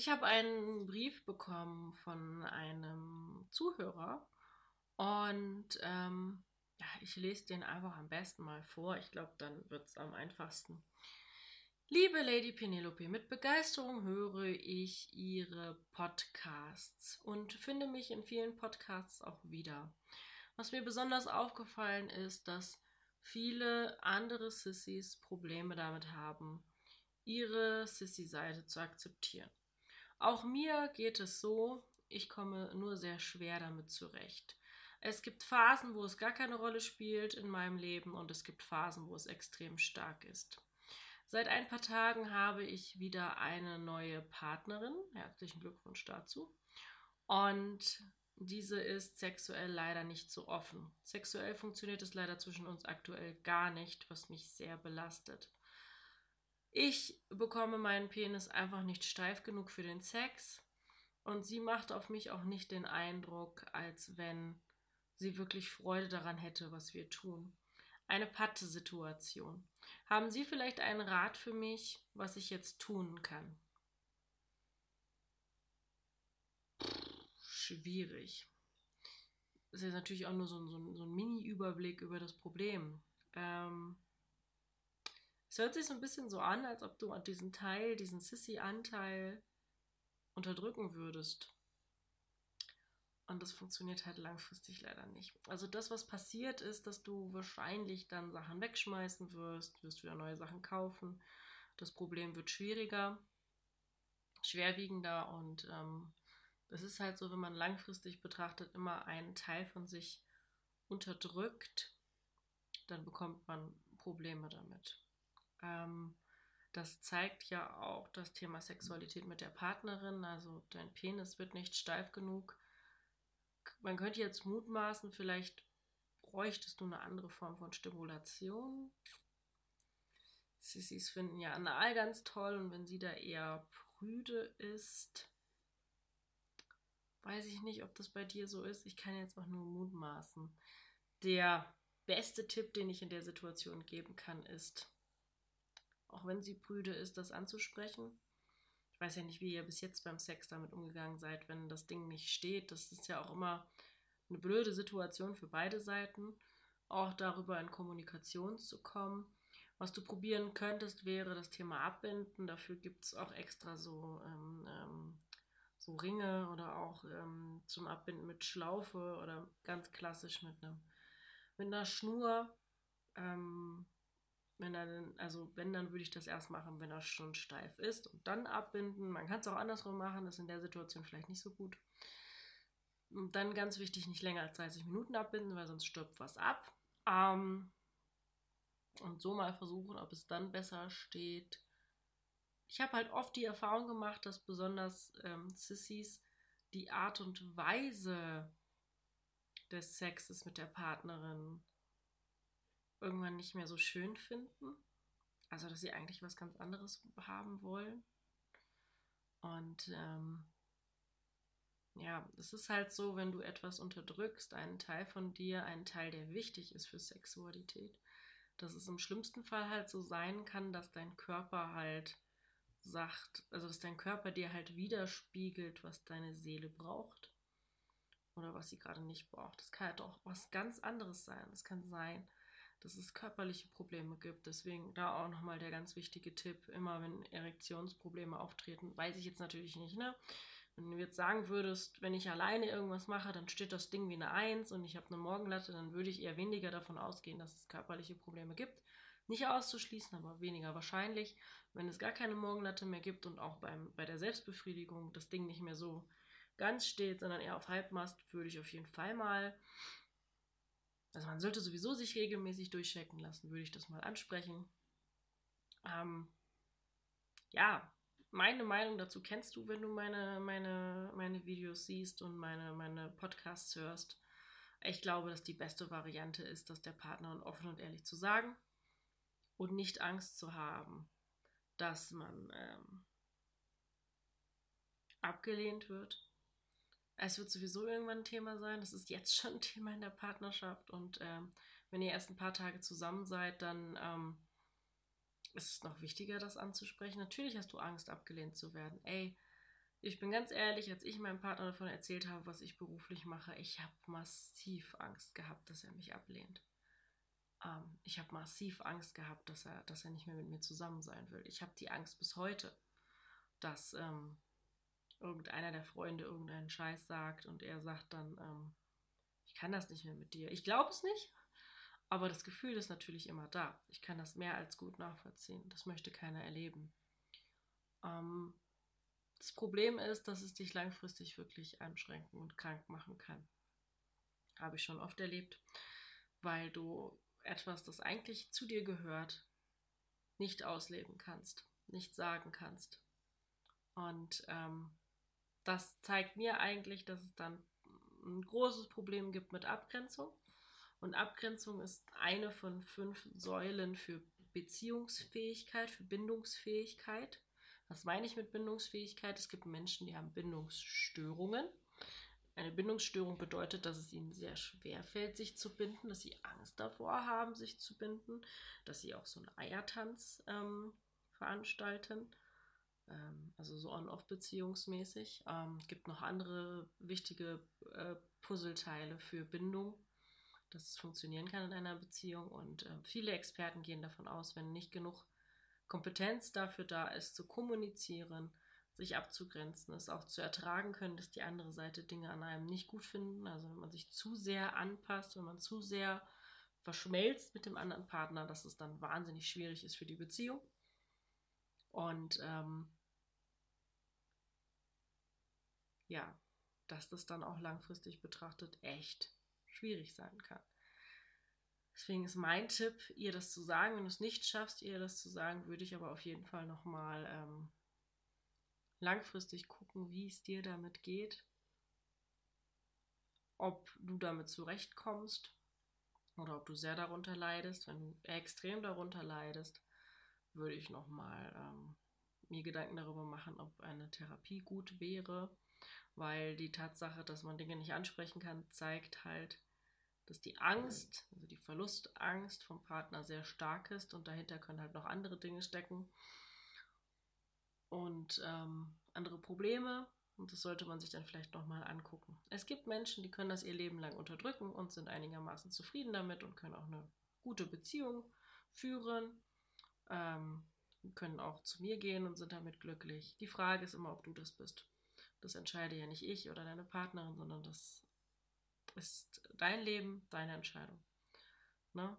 Ich habe einen Brief bekommen von einem Zuhörer und ähm, ja, ich lese den einfach am besten mal vor. Ich glaube, dann wird es am einfachsten. Liebe Lady Penelope, mit Begeisterung höre ich Ihre Podcasts und finde mich in vielen Podcasts auch wieder. Was mir besonders aufgefallen ist, dass viele andere Sissys Probleme damit haben, ihre Sissy-Seite zu akzeptieren. Auch mir geht es so, ich komme nur sehr schwer damit zurecht. Es gibt Phasen, wo es gar keine Rolle spielt in meinem Leben und es gibt Phasen, wo es extrem stark ist. Seit ein paar Tagen habe ich wieder eine neue Partnerin. Herzlichen Glückwunsch dazu. Und diese ist sexuell leider nicht so offen. Sexuell funktioniert es leider zwischen uns aktuell gar nicht, was mich sehr belastet. Ich bekomme meinen Penis einfach nicht steif genug für den Sex und sie macht auf mich auch nicht den Eindruck, als wenn sie wirklich Freude daran hätte, was wir tun. Eine Patte-Situation. Haben Sie vielleicht einen Rat für mich, was ich jetzt tun kann? Schwierig. Das ist jetzt natürlich auch nur so, so, so ein Mini-Überblick über das Problem. Ähm, es hört sich so ein bisschen so an, als ob du diesen Teil, diesen Sissy-Anteil unterdrücken würdest. Und das funktioniert halt langfristig leider nicht. Also das, was passiert ist, dass du wahrscheinlich dann Sachen wegschmeißen wirst, wirst wieder neue Sachen kaufen. Das Problem wird schwieriger, schwerwiegender und ähm, das ist halt so, wenn man langfristig betrachtet immer einen Teil von sich unterdrückt, dann bekommt man Probleme damit. Ähm, das zeigt ja auch das Thema Sexualität mit der Partnerin. Also dein Penis wird nicht steif genug. Man könnte jetzt mutmaßen, vielleicht bräuchtest du eine andere Form von Stimulation. Sissys finden ja Anal ganz toll und wenn sie da eher prüde ist, weiß ich nicht, ob das bei dir so ist. Ich kann jetzt auch nur mutmaßen. Der beste Tipp, den ich in der Situation geben kann, ist, auch wenn sie prüde ist, das anzusprechen. Ich weiß ja nicht, wie ihr bis jetzt beim Sex damit umgegangen seid, wenn das Ding nicht steht. Das ist ja auch immer eine blöde Situation für beide Seiten, auch darüber in Kommunikation zu kommen. Was du probieren könntest, wäre das Thema Abbinden. Dafür gibt es auch extra so, ähm, ähm, so Ringe oder auch ähm, zum Abbinden mit Schlaufe oder ganz klassisch mit, einem, mit einer Schnur. Wenn er also wenn, dann würde ich das erst machen, wenn er schon steif ist und dann abbinden. Man kann es auch andersrum machen, das ist in der Situation vielleicht nicht so gut. Und dann ganz wichtig, nicht länger als 30 Minuten abbinden, weil sonst stirbt was ab. Ähm, und so mal versuchen, ob es dann besser steht. Ich habe halt oft die Erfahrung gemacht, dass besonders ähm, Sissys die Art und Weise des Sexes mit der Partnerin irgendwann nicht mehr so schön finden. Also, dass sie eigentlich was ganz anderes haben wollen. Und ähm, ja, es ist halt so, wenn du etwas unterdrückst, einen Teil von dir, einen Teil, der wichtig ist für Sexualität, dass es im schlimmsten Fall halt so sein kann, dass dein Körper halt sagt, also dass dein Körper dir halt widerspiegelt, was deine Seele braucht oder was sie gerade nicht braucht. Das kann halt auch was ganz anderes sein. Es kann sein, dass es körperliche Probleme gibt. Deswegen da auch nochmal der ganz wichtige Tipp, immer wenn Erektionsprobleme auftreten, weiß ich jetzt natürlich nicht, ne? Wenn du jetzt sagen würdest, wenn ich alleine irgendwas mache, dann steht das Ding wie eine Eins und ich habe eine Morgenlatte, dann würde ich eher weniger davon ausgehen, dass es körperliche Probleme gibt. Nicht auszuschließen, aber weniger wahrscheinlich. Wenn es gar keine Morgenlatte mehr gibt und auch beim, bei der Selbstbefriedigung das Ding nicht mehr so ganz steht, sondern eher auf Halbmast, würde ich auf jeden Fall mal also man sollte sowieso sich regelmäßig durchchecken lassen, würde ich das mal ansprechen. Ähm, ja, meine Meinung dazu kennst du, wenn du meine, meine, meine Videos siehst und meine, meine Podcasts hörst. Ich glaube, dass die beste Variante ist, das der Partnerin offen und ehrlich zu sagen und nicht Angst zu haben, dass man ähm, abgelehnt wird es wird sowieso irgendwann ein Thema sein. Das ist jetzt schon ein Thema in der Partnerschaft. Und ähm, wenn ihr erst ein paar Tage zusammen seid, dann ähm, ist es noch wichtiger, das anzusprechen. Natürlich hast du Angst, abgelehnt zu werden. Ey, ich bin ganz ehrlich, als ich meinem Partner davon erzählt habe, was ich beruflich mache, ich habe massiv Angst gehabt, dass er mich ablehnt. Ähm, ich habe massiv Angst gehabt, dass er, dass er nicht mehr mit mir zusammen sein will. Ich habe die Angst bis heute, dass ähm, irgendeiner der Freunde irgendeinen Scheiß sagt und er sagt dann, ähm, ich kann das nicht mehr mit dir. Ich glaube es nicht, aber das Gefühl ist natürlich immer da. Ich kann das mehr als gut nachvollziehen. Das möchte keiner erleben. Ähm, das Problem ist, dass es dich langfristig wirklich einschränken und krank machen kann. Habe ich schon oft erlebt, weil du etwas, das eigentlich zu dir gehört, nicht ausleben kannst, nicht sagen kannst. Und ähm, das zeigt mir eigentlich, dass es dann ein großes Problem gibt mit Abgrenzung. Und Abgrenzung ist eine von fünf Säulen für Beziehungsfähigkeit, für Bindungsfähigkeit. Was meine ich mit Bindungsfähigkeit? Es gibt Menschen, die haben Bindungsstörungen. Eine Bindungsstörung bedeutet, dass es ihnen sehr schwer fällt, sich zu binden, dass sie Angst davor haben, sich zu binden, dass sie auch so einen Eiertanz ähm, veranstalten, ähm, also so on-off-beziehungsmäßig. Ähm, gibt noch andere wichtige äh, Puzzleteile für Bindung, dass es funktionieren kann in einer Beziehung. Und äh, viele Experten gehen davon aus, wenn nicht genug Kompetenz dafür da ist, zu kommunizieren, sich abzugrenzen, es auch zu ertragen können, dass die andere Seite Dinge an einem nicht gut finden. Also wenn man sich zu sehr anpasst, wenn man zu sehr verschmelzt mit dem anderen Partner, dass es dann wahnsinnig schwierig ist für die Beziehung. Und ähm, ja, dass das dann auch langfristig betrachtet echt schwierig sein kann. Deswegen ist mein Tipp, ihr das zu sagen. Wenn du es nicht schaffst, ihr das zu sagen, würde ich aber auf jeden Fall nochmal ähm, langfristig gucken, wie es dir damit geht. Ob du damit zurechtkommst oder ob du sehr darunter leidest. Wenn du extrem darunter leidest, würde ich nochmal ähm, mir Gedanken darüber machen, ob eine Therapie gut wäre weil die Tatsache, dass man Dinge nicht ansprechen kann, zeigt halt, dass die Angst, also die Verlustangst vom Partner sehr stark ist und dahinter können halt noch andere Dinge stecken und ähm, andere Probleme und das sollte man sich dann vielleicht nochmal angucken. Es gibt Menschen, die können das ihr Leben lang unterdrücken und sind einigermaßen zufrieden damit und können auch eine gute Beziehung führen, ähm, können auch zu mir gehen und sind damit glücklich. Die Frage ist immer, ob du das bist. Das entscheide ja nicht ich oder deine Partnerin, sondern das ist dein Leben, deine Entscheidung. Ne?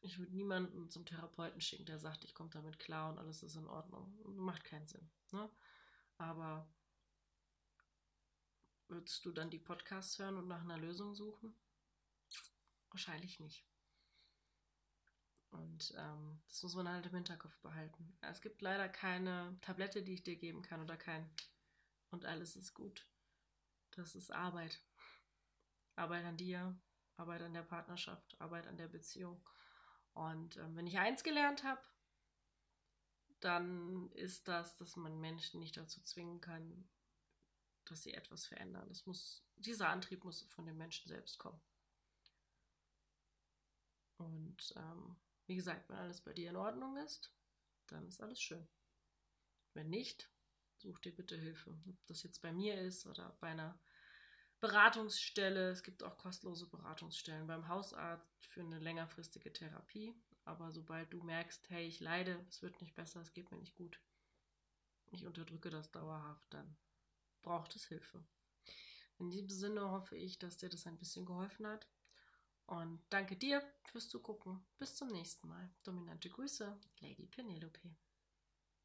Ich würde niemanden zum Therapeuten schicken, der sagt, ich komme damit klar und alles ist in Ordnung. Macht keinen Sinn. Ne? Aber würdest du dann die Podcasts hören und nach einer Lösung suchen? Wahrscheinlich nicht. Und ähm, das muss man halt im Hinterkopf behalten. Es gibt leider keine Tablette, die ich dir geben kann oder kein und alles ist gut. Das ist Arbeit. Arbeit an dir, Arbeit an der Partnerschaft, Arbeit an der Beziehung. Und ähm, wenn ich eins gelernt habe, dann ist das, dass man Menschen nicht dazu zwingen kann, dass sie etwas verändern. Das muss, dieser Antrieb muss von den Menschen selbst kommen. Und ähm, wie gesagt, wenn alles bei dir in Ordnung ist, dann ist alles schön. Wenn nicht, such dir bitte Hilfe. Ob das jetzt bei mir ist oder bei einer Beratungsstelle. Es gibt auch kostenlose Beratungsstellen beim Hausarzt für eine längerfristige Therapie. Aber sobald du merkst, hey, ich leide, es wird nicht besser, es geht mir nicht gut, ich unterdrücke das dauerhaft, dann braucht es Hilfe. In diesem Sinne hoffe ich, dass dir das ein bisschen geholfen hat. Und danke dir fürs Zugucken. Bis zum nächsten Mal. Dominante Grüße, Lady Penelope.